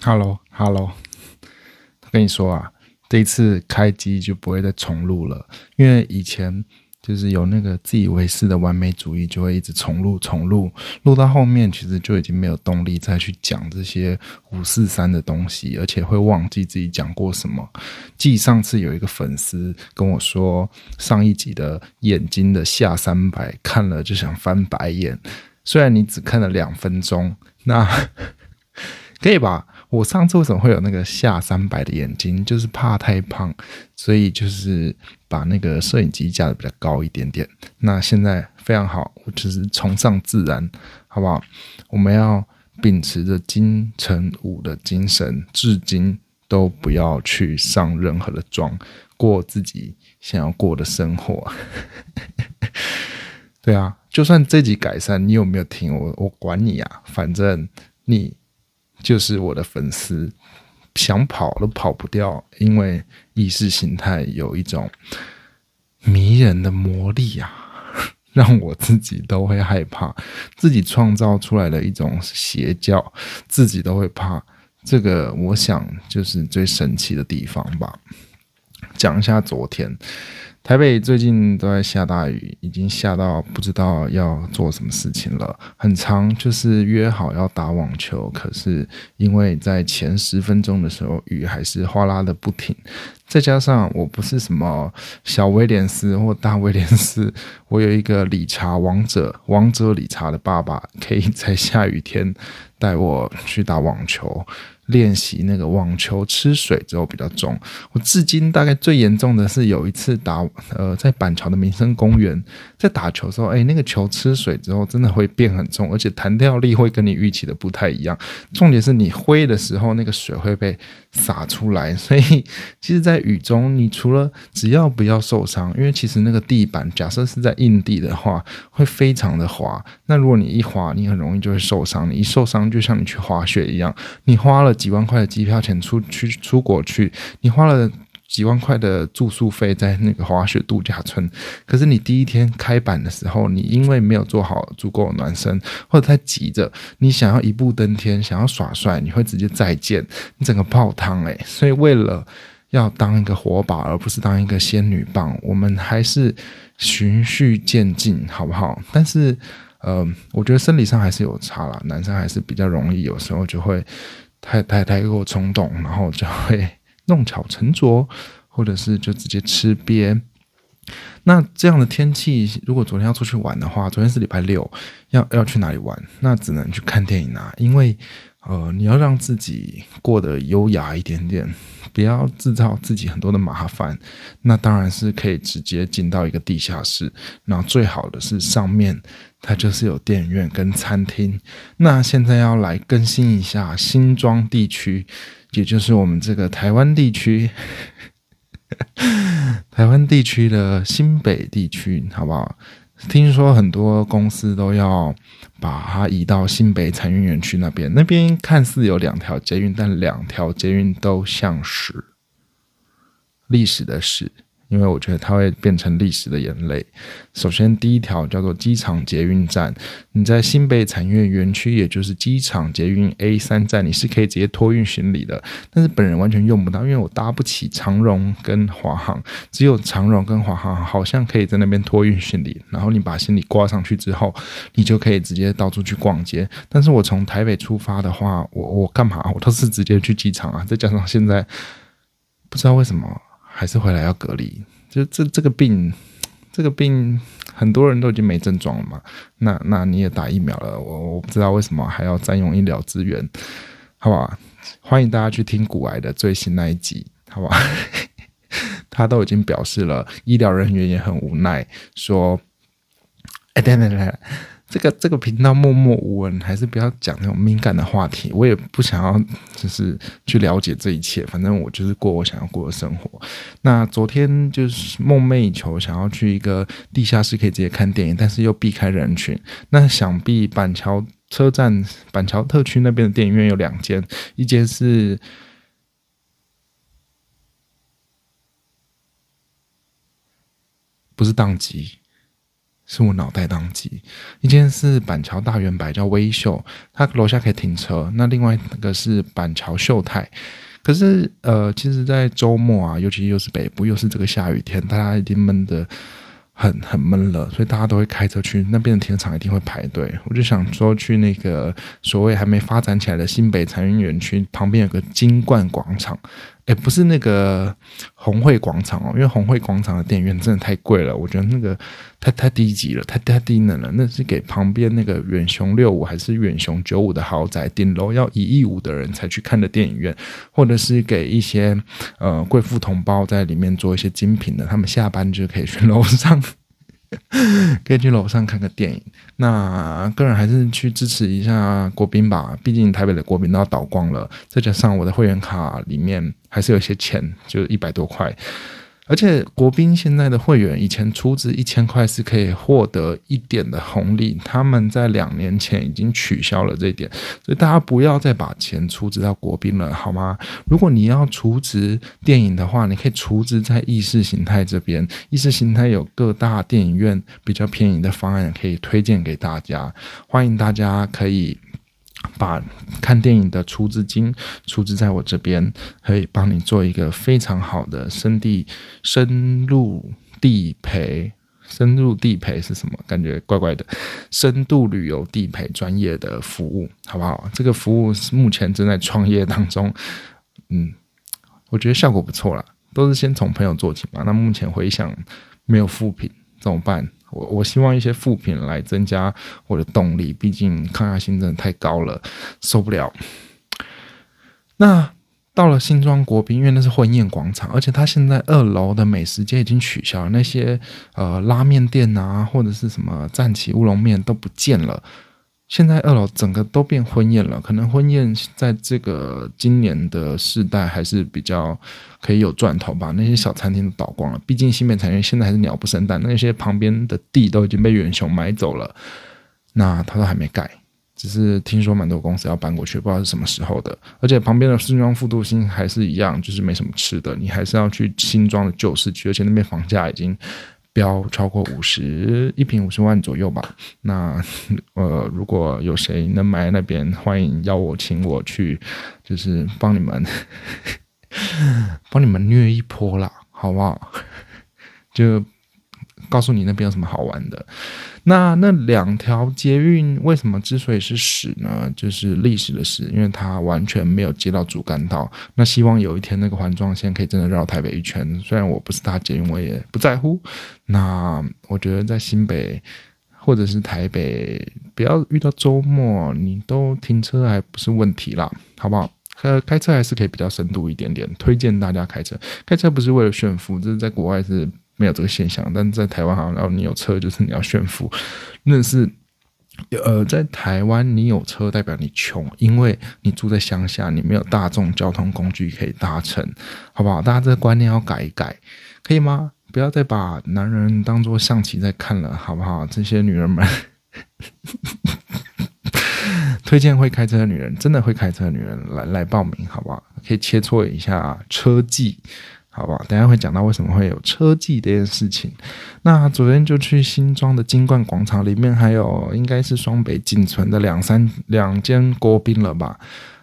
Hello，Hello，跟你说啊，这一次开机就不会再重录了，因为以前就是有那个自以为是的完美主义，就会一直重录、重录，录到后面其实就已经没有动力再去讲这些五四三的东西，而且会忘记自己讲过什么。记上次有一个粉丝跟我说，上一集的眼睛的下三百看了就想翻白眼，虽然你只看了两分钟，那 可以吧？我上次为什么会有那个下三百的眼睛？就是怕太胖，所以就是把那个摄影机架的比较高一点点。那现在非常好，我就是崇尚自然，好不好？我们要秉持着金城武的精神，至今都不要去上任何的妆，过自己想要过的生活。对啊，就算这集改善，你有没有听我？我管你啊，反正你。就是我的粉丝，想跑都跑不掉，因为意识形态有一种迷人的魔力啊，让我自己都会害怕，自己创造出来的一种邪教，自己都会怕。这个，我想就是最神奇的地方吧。讲一下昨天。台北最近都在下大雨，已经下到不知道要做什么事情了。很长，就是约好要打网球，可是因为在前十分钟的时候，雨还是哗啦的不停。再加上我不是什么小威廉斯或大威廉斯，我有一个理查王者，王者理查的爸爸，可以在下雨天带我去打网球。练习那个网球吃水之后比较重，我至今大概最严重的是有一次打呃在板桥的民生公园，在打球的时候，哎，那个球吃水之后真的会变很重，而且弹跳力会跟你预期的不太一样。重点是你挥的时候，那个水会被洒出来，所以 其实，在雨中，你除了只要不要受伤，因为其实那个地板假设是在硬地的话，会非常的滑。那如果你一滑，你很容易就会受伤。你一受伤，就像你去滑雪一样，你花了。几万块的机票钱出去出国去，你花了几万块的住宿费在那个滑雪度假村，可是你第一天开板的时候，你因为没有做好足够的暖身，或者太急着，你想要一步登天，想要耍帅，你会直接再见，你整个泡汤诶。所以为了要当一个活宝，而不是当一个仙女棒，我们还是循序渐进，好不好？但是，呃，我觉得生理上还是有差啦，男生还是比较容易，有时候就会。太太太过冲动，然后就会 弄巧成拙，或者是就直接吃瘪。那这样的天气，如果昨天要出去玩的话，昨天是礼拜六，要要去哪里玩？那只能去看电影啊，因为呃，你要让自己过得优雅一点点，不要制造自己很多的麻烦。那当然是可以直接进到一个地下室，那最好的是上面。它就是有电影院跟餐厅。那现在要来更新一下新庄地区，也就是我们这个台湾地区，台湾地区的新北地区，好不好？听说很多公司都要把它移到新北产运园区那边。那边看似有两条捷运，但两条捷运都像是历史的史。因为我觉得它会变成历史的眼泪。首先，第一条叫做机场捷运站，你在新北产业园区，也就是机场捷运 A 三站，你是可以直接托运行李的。但是本人完全用不到，因为我搭不起长荣跟华航，只有长荣跟华航好像可以在那边托运行李。然后你把行李挂上去之后，你就可以直接到处去逛街。但是我从台北出发的话，我我干嘛？我都是直接去机场啊。再加上现在不知道为什么。还是回来要隔离，就这这个病，这个病很多人都已经没症状了嘛。那那你也打疫苗了，我我不知道为什么还要占用医疗资源，好吧？欢迎大家去听骨癌的最新那一集，好吧？他都已经表示了，医疗人员也很无奈，说，哎，等等等。这个这个频道默默无闻，还是不要讲那种敏感的话题。我也不想要，就是去了解这一切。反正我就是过我想要过的生活。那昨天就是梦寐以求，想要去一个地下室可以直接看电影，但是又避开人群。那想必板桥车站、板桥特区那边的电影院有两间，一间是不是宕机？是我脑袋当机。一间是板桥大圆柏叫微秀，它楼下可以停车。那另外那个是板桥秀泰。可是呃，其实，在周末啊，尤其又是北部，又是这个下雨天，大家一定闷的。很很闷了，所以大家都会开车去那边的停车场，一定会排队。我就想说去那个所谓还没发展起来的新北产业园区旁边有个金冠广场。哎，不是那个红会广场哦，因为红会广场的电影院真的太贵了，我觉得那个太太低级了，太太低能了。那是给旁边那个远雄六五还是远雄九五的豪宅，顶楼要一亿五的人才去看的电影院，或者是给一些呃贵妇同胞在里面做一些精品的，他们下班就可以去楼上。可以去楼上看个电影。那个人还是去支持一下国宾吧，毕竟台北的国宾都要倒光了。再加上我的会员卡里面还是有些钱，就一百多块。而且国宾现在的会员，以前出资一千块是可以获得一点的红利，他们在两年前已经取消了这一点，所以大家不要再把钱出资到国宾了，好吗？如果你要出资电影的话，你可以出资在意识形态这边，意识形态有各大电影院比较便宜的方案可以推荐给大家，欢迎大家可以。把看电影的出资金出资在我这边，可以帮你做一个非常好的深地深入地陪。深入地陪是什么？感觉怪怪的。深度旅游地陪专业的服务，好不好？这个服务是目前正在创业当中。嗯，我觉得效果不错啦，都是先从朋友做起嘛。那目前回想没有副品怎么办？我我希望一些副品来增加我的动力，毕竟抗压性真的太高了，受不了。那到了新庄国宾，因为那是婚宴广场，而且它现在二楼的美食街已经取消了，那些呃拉面店啊，或者是什么战旗乌龙面都不见了。现在二楼整个都变婚宴了，可能婚宴在这个今年的世代还是比较可以有赚头吧。那些小餐厅都倒光了，毕竟新北产业现在还是鸟不生蛋，那些旁边的地都已经被远雄买走了，那他都还没盖，只是听说蛮多公司要搬过去，不知道是什么时候的。而且旁边的新庄复都新还是一样，就是没什么吃的，你还是要去新庄的旧市区，而且那边房价已经。标超过五十一平五十万左右吧。那呃，如果有谁能买那边，欢迎邀我，请我去，就是帮你们帮你们虐一波啦，好不好？就。告诉你那边有什么好玩的？那那两条捷运为什么之所以是史呢？就是历史的史，因为它完全没有接到主干道。那希望有一天那个环状线可以真的绕台北一圈。虽然我不是搭捷运，我也不在乎。那我觉得在新北或者是台北，不要遇到周末你都停车还不是问题啦，好不好？呃，开车还是可以比较深度一点点。推荐大家开车，开车不是为了炫富，这是在国外是。没有这个现象，但在台湾好像，然后你有车就是你要炫富，那是呃，在台湾你有车代表你穷，因为你住在乡下，你没有大众交通工具可以搭乘，好不好？大家这个观念要改一改，可以吗？不要再把男人当做象棋在看了，好不好？这些女人们，推荐会开车的女人，真的会开车的女人来来报名，好不好？可以切磋一下车技。好不好？等下会讲到为什么会有车技这件事情。那昨天就去新庄的金冠广场，里面还有应该是双北仅存的两三两间国宾了吧？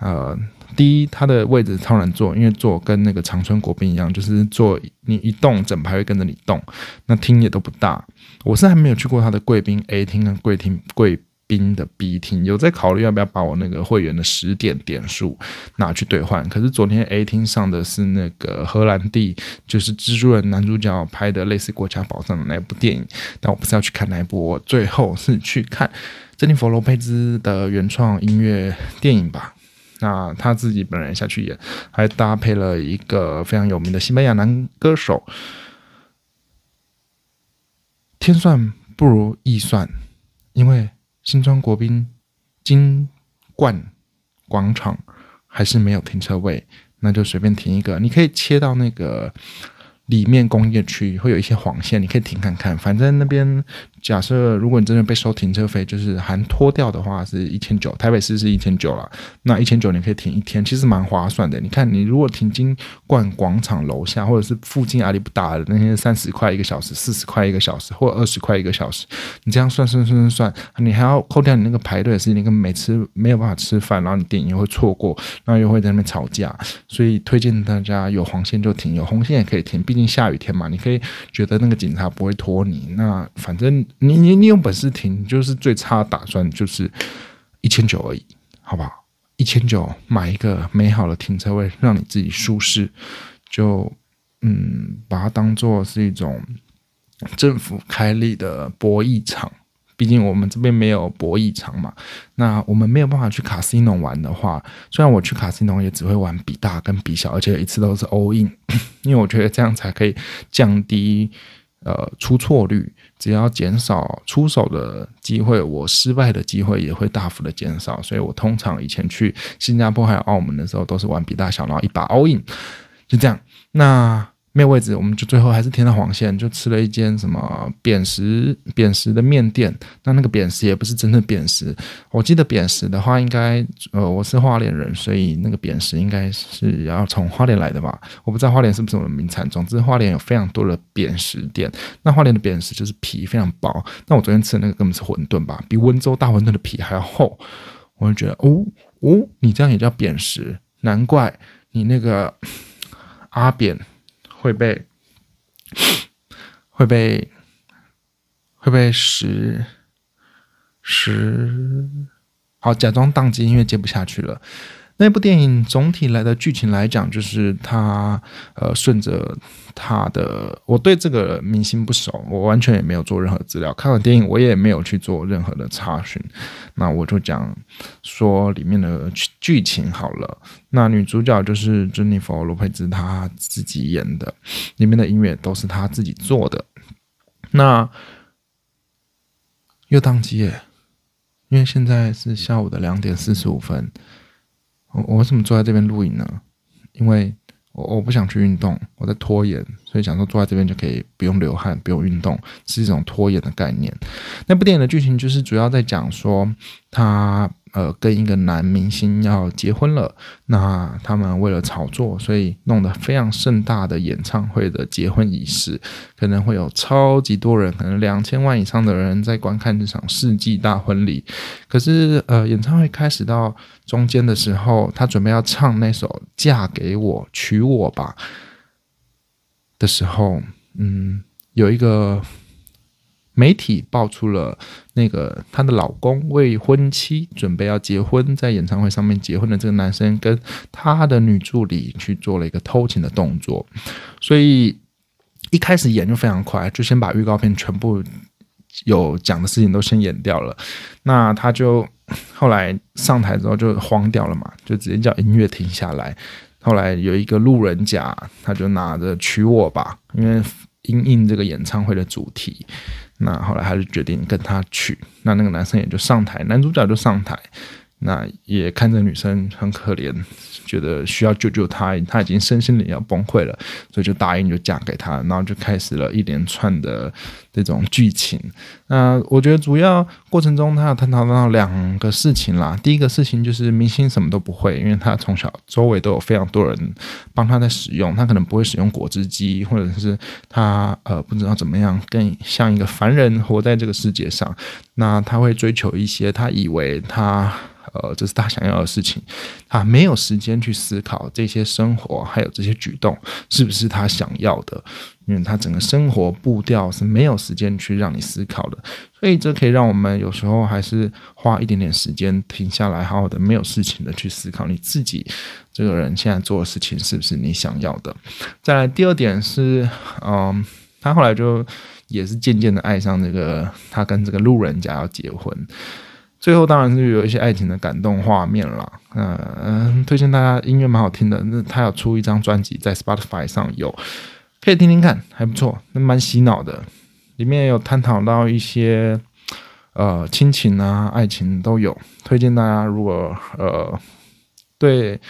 呃，第一，它的位置超难坐，因为坐跟那个长春国宾一样，就是坐你一动，整排会跟着你动。那厅也都不大，我是还没有去过它的贵宾 A 厅跟贵厅贵。宾的 B 厅有在考虑要不要把我那个会员的十点点数拿去兑换，可是昨天 A 厅上的是那个荷兰弟，就是蜘蛛人男主角拍的类似国家宝藏的那部电影，但我不是要去看那一部，我最后是去看珍妮佛罗佩兹的原创音乐电影吧。那他自己本人下去演，还搭配了一个非常有名的西班牙男歌手。天算不如意算，因为。新庄国宾金冠广场还是没有停车位，那就随便停一个。你可以切到那个里面工业区，会有一些黄线，你可以停看看。反正那边假设如果你真的被收停车费，就是含拖掉的话是一千九，台北市是一千九了。那一千九你可以停一天，其实蛮划算的。你看，你如果停金冠广场楼下，或者是附近阿里不达的那些三十块一个小时、四十块一个小时，或二十块一个小时，你这样算算算算算，你还要扣掉你那个排队的时间，你跟每次没有办法吃饭，然后你电影又会错过，然后又会在那边吵架。所以推荐大家有黄线就停，有红线也可以停，毕竟下雨天嘛，你可以觉得那个警察不会拖你。那反正。你你你有本事停，就是最差打算就是一千九而已，好不好？一千九买一个美好的停车位，让你自己舒适，就嗯，把它当做是一种政府开立的博弈场。毕竟我们这边没有博弈场嘛，那我们没有办法去卡西诺玩的话，虽然我去卡西诺也只会玩比大跟比小，而且一次都是 all in，因为我觉得这样才可以降低。呃，出错率只要减少出手的机会，我失败的机会也会大幅的减少。所以我通常以前去新加坡还有澳门的时候，都是玩比大小，然后一把 all in，就这样。那。没有位置，我们就最后还是填了黄线，就吃了一间什么扁食扁食的面店。那那个扁食也不是真的扁食，我记得扁食的话，应该呃我是花莲人，所以那个扁食应该是要从花莲来的吧？我不知道花莲是不是我们名产。总之，花莲有非常多的扁食店。那花莲的扁食就是皮非常薄。那我昨天吃的那个根本是馄饨吧，比温州大馄饨的皮还要厚。我就觉得，哦哦，你这样也叫扁食？难怪你那个阿扁。会被会被会被十十好假装宕机，因为接不下去了。那部电影总体来的剧情来讲，就是他呃顺着他的，我对这个明星不熟，我完全也没有做任何资料。看完电影，我也没有去做任何的查询。那我就讲说里面的剧情好了。那女主角就是珍妮佛罗佩兹，她自己演的，里面的音乐都是她自己做的。那又宕机耶，因为现在是下午的两点四十五分。我我为什么坐在这边录影呢？因为我我不想去运动，我在拖延，所以想说坐在这边就可以不用流汗，不用运动，是一种拖延的概念。那部电影的剧情就是主要在讲说他。呃，跟一个男明星要结婚了，那他们为了炒作，所以弄得非常盛大的演唱会的结婚仪式，可能会有超级多人，可能两千万以上的人在观看这场世纪大婚礼。可是，呃，演唱会开始到中间的时候，他准备要唱那首《嫁给我，娶我吧》的时候，嗯，有一个。媒体爆出了那个她的老公未婚妻准备要结婚，在演唱会上面结婚的这个男生跟他的女助理去做了一个偷情的动作，所以一开始演就非常快，就先把预告片全部有讲的事情都先演掉了。那他就后来上台之后就慌掉了嘛，就直接叫音乐停下来。后来有一个路人甲，他就拿着娶我吧，因为因应这个演唱会的主题。那后来还是决定跟他去，那那个男生也就上台，男主角就上台，那也看着女生很可怜。觉得需要救救她，她已经身心灵要崩溃了，所以就答应就嫁给他，然后就开始了一连串的这种剧情。那我觉得主要过程中，他要探讨到两个事情啦。第一个事情就是明星什么都不会，因为他从小周围都有非常多人帮他在使用，他可能不会使用果汁机，或者是他呃不知道怎么样更像一个凡人活在这个世界上。那他会追求一些他以为他。呃，这是他想要的事情，他没有时间去思考这些生活还有这些举动是不是他想要的，因为他整个生活步调是没有时间去让你思考的，所以这可以让我们有时候还是花一点点时间停下来，好好的没有事情的去思考你自己这个人现在做的事情是不是你想要的。再来第二点是，嗯，他后来就也是渐渐的爱上这个他跟这个路人甲要结婚。最后当然是有一些爱情的感动画面了，嗯，推荐大家音乐蛮好听的，那他有出一张专辑在 Spotify 上有，可以听听看，还不错，那蛮洗脑的，里面有探讨到一些呃亲情啊、爱情都有，推荐大家如果呃对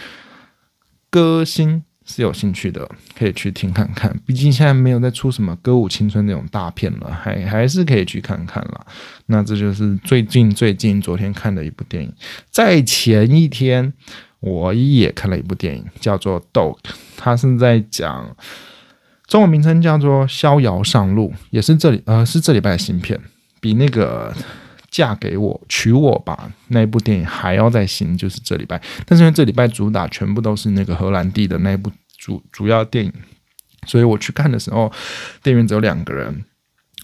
歌星是有兴趣的，可以去听看看。毕竟现在没有在出什么歌舞青春那种大片了，还还是可以去看看啦。那这就是最近最近昨天看的一部电影。在前一天，我也看了一部电影，叫做《Dog》，它是在讲中文名称叫做《逍遥上路》，也是这里呃是这礼拜的新片，比那个。嫁给我，娶我吧！那部电影还要再新，就是这礼拜。但是因为这礼拜主打全部都是那个荷兰弟的那部主主要电影，所以我去看的时候，电影院只有两个人，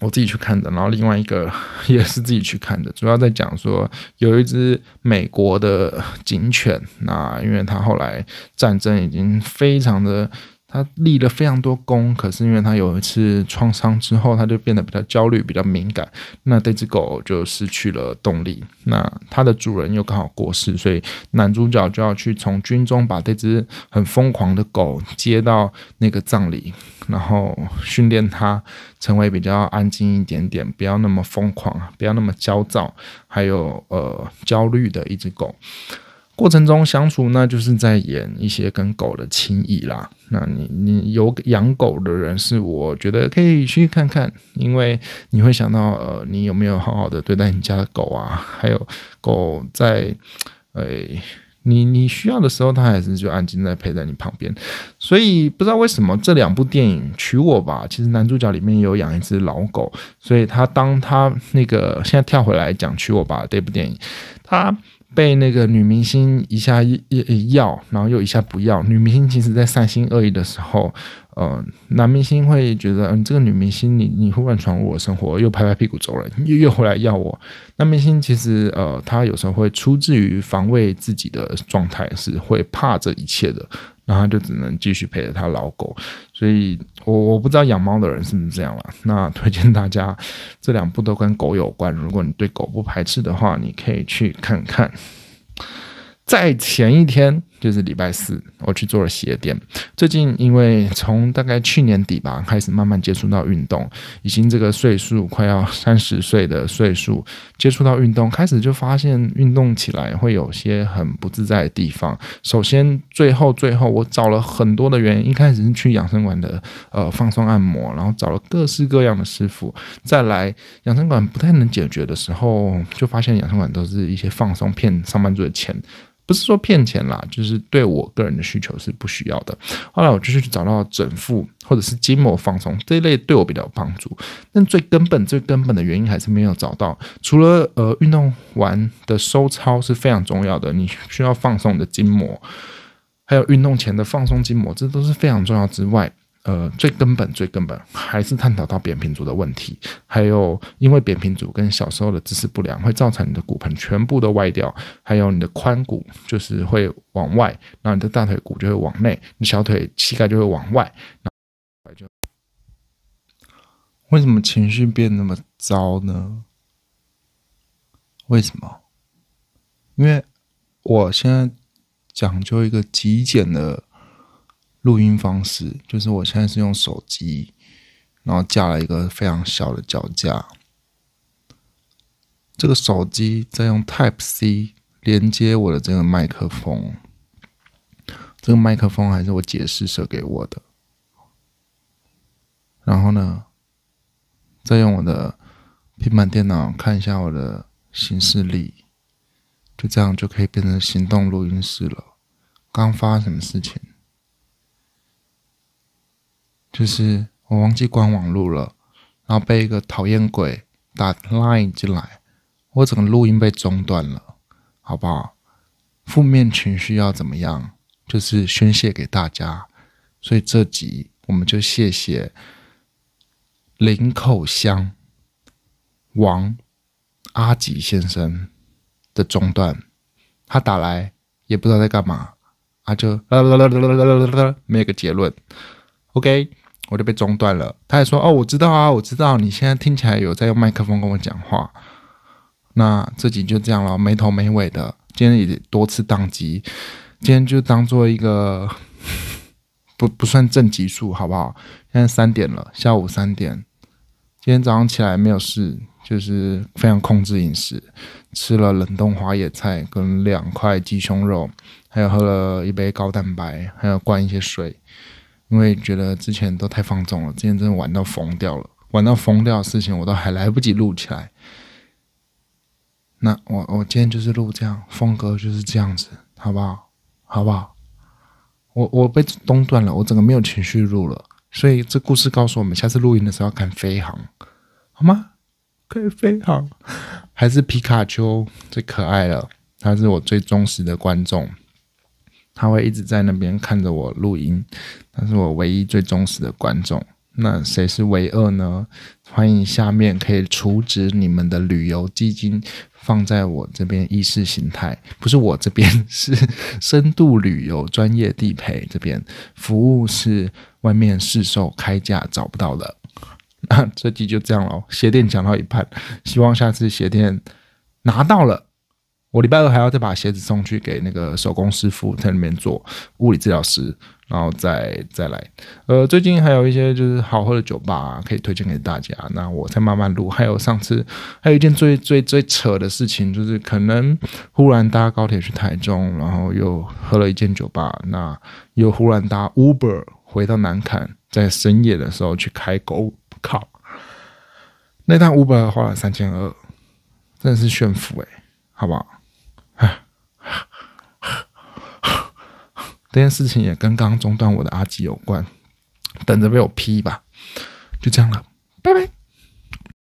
我自己去看的。然后另外一个也是自己去看的，主要在讲说有一只美国的警犬，那因为它后来战争已经非常的。他立了非常多功，可是因为他有一次创伤之后，他就变得比较焦虑、比较敏感。那这只狗就失去了动力。那它的主人又刚好过世，所以男主角就要去从军中把这只很疯狂的狗接到那个葬礼，然后训练它成为比较安静一点点，不要那么疯狂，不要那么焦躁，还有呃焦虑的一只狗。过程中相处，那就是在演一些跟狗的情谊啦。那你你有养狗的人，是我觉得可以去看看，因为你会想到，呃，你有没有好好的对待你家的狗啊？还有狗在，诶，你你需要的时候，它还是就安静在陪在你旁边。所以不知道为什么这两部电影《娶我吧》，其实男主角里面有养一只老狗，所以他当他那个现在跳回来讲《娶我吧》这部电影，他。被那个女明星一下要，然后又一下不要。女明星其实在善心恶意的时候，呃，男明星会觉得，嗯，这个女明星你你忽然闯入我生活，又拍拍屁股走了，又又回来要我。男明星其实呃，他有时候会出自于防卫自己的状态，是会怕这一切的。然后就只能继续陪着他老狗，所以我我不知道养猫的人是不是这样了。那推荐大家这两部都跟狗有关，如果你对狗不排斥的话，你可以去看看。在前一天，就是礼拜四，我去做了鞋垫。最近因为从大概去年底吧，开始慢慢接触到运动，已经这个岁数快要三十岁的岁数，接触到运动，开始就发现运动起来会有些很不自在的地方。首先，最后最后，我找了很多的原因，一开始是去养生馆的呃放松按摩，然后找了各式各样的师傅。再来养生馆不太能解决的时候，就发现养生馆都是一些放松骗上班族的钱。不是说骗钱啦，就是对我个人的需求是不需要的。后来我就去找到整腹或者是筋膜放松这一类对我比较有帮助，但最根本、最根本的原因还是没有找到。除了呃运动完的收操是非常重要的，你需要放松你的筋膜，还有运动前的放松筋膜，这都是非常重要之外。呃，最根本、最根本还是探讨到扁平足的问题，还有因为扁平足跟小时候的姿势不良，会造成你的骨盆全部都歪掉，还有你的髋骨就是会往外，然后你的大腿骨就会往内，你小腿膝盖就会往外，就为什么情绪变那么糟呢？为什么？因为我现在讲究一个极简的。录音方式就是我现在是用手机，然后架了一个非常小的脚架。这个手机在用 Type C 连接我的这个麦克风，这个麦克风还是我解释设给我的。然后呢，再用我的平板电脑看一下我的行事历，就这样就可以变成行动录音室了。刚发生什么事情？就是我忘记关网路了，然后被一个讨厌鬼打 line 进来，我整个录音被中断了，好不好？负面情绪要怎么样？就是宣泄给大家，所以这集我们就谢谢林口乡王阿吉先生的中断，他打来也不知道在干嘛，他就啦啦啦啦啦啦啦啦没有个结论，OK。我就被中断了，他还说：“哦，我知道啊，我知道，你现在听起来有在用麦克风跟我讲话。”那这集就这样了，没头没尾的。今天也多次宕机，今天就当做一个 不不算正集数，好不好？现在三点了，下午三点。今天早上起来没有事，就是非常控制饮食，吃了冷冻花野菜跟两块鸡胸肉，还有喝了一杯高蛋白，还有灌一些水，因为觉得之前都太放纵了，之前真的玩到疯掉了，玩到疯掉的事情我都还来不及录起来。那我我今天就是录这样，风格就是这样子，好不好？好不好？我我被中断了，我整个没有情绪录了。所以这故事告诉我们，下次录音的时候要看飞航，好吗？可以飞航，还是皮卡丘最可爱了？他是我最忠实的观众，他会一直在那边看着我录音，他是我唯一最忠实的观众。那谁是唯二呢？欢迎下面可以储值你们的旅游基金，放在我这边意识形态，不是我这边，是深度旅游专业地陪这边服务是外面市售开价找不到的。那这集就这样喽，鞋店讲到一半，希望下次鞋店拿到了。我礼拜二还要再把鞋子送去给那个手工师傅在那边做物理治疗师，然后再再来。呃，最近还有一些就是好喝的酒吧可以推荐给大家。那我再慢慢录。还有上次还有一件最最最扯的事情，就是可能忽然搭高铁去台中，然后又喝了一间酒吧，那又忽然搭 Uber 回到南坎，在深夜的时候去开狗靠，那趟 Uber 花了三千二，真的是炫富诶，好不好？这件事情也跟刚刚中断我的阿吉有关，等着被我批吧，就这样了，拜拜。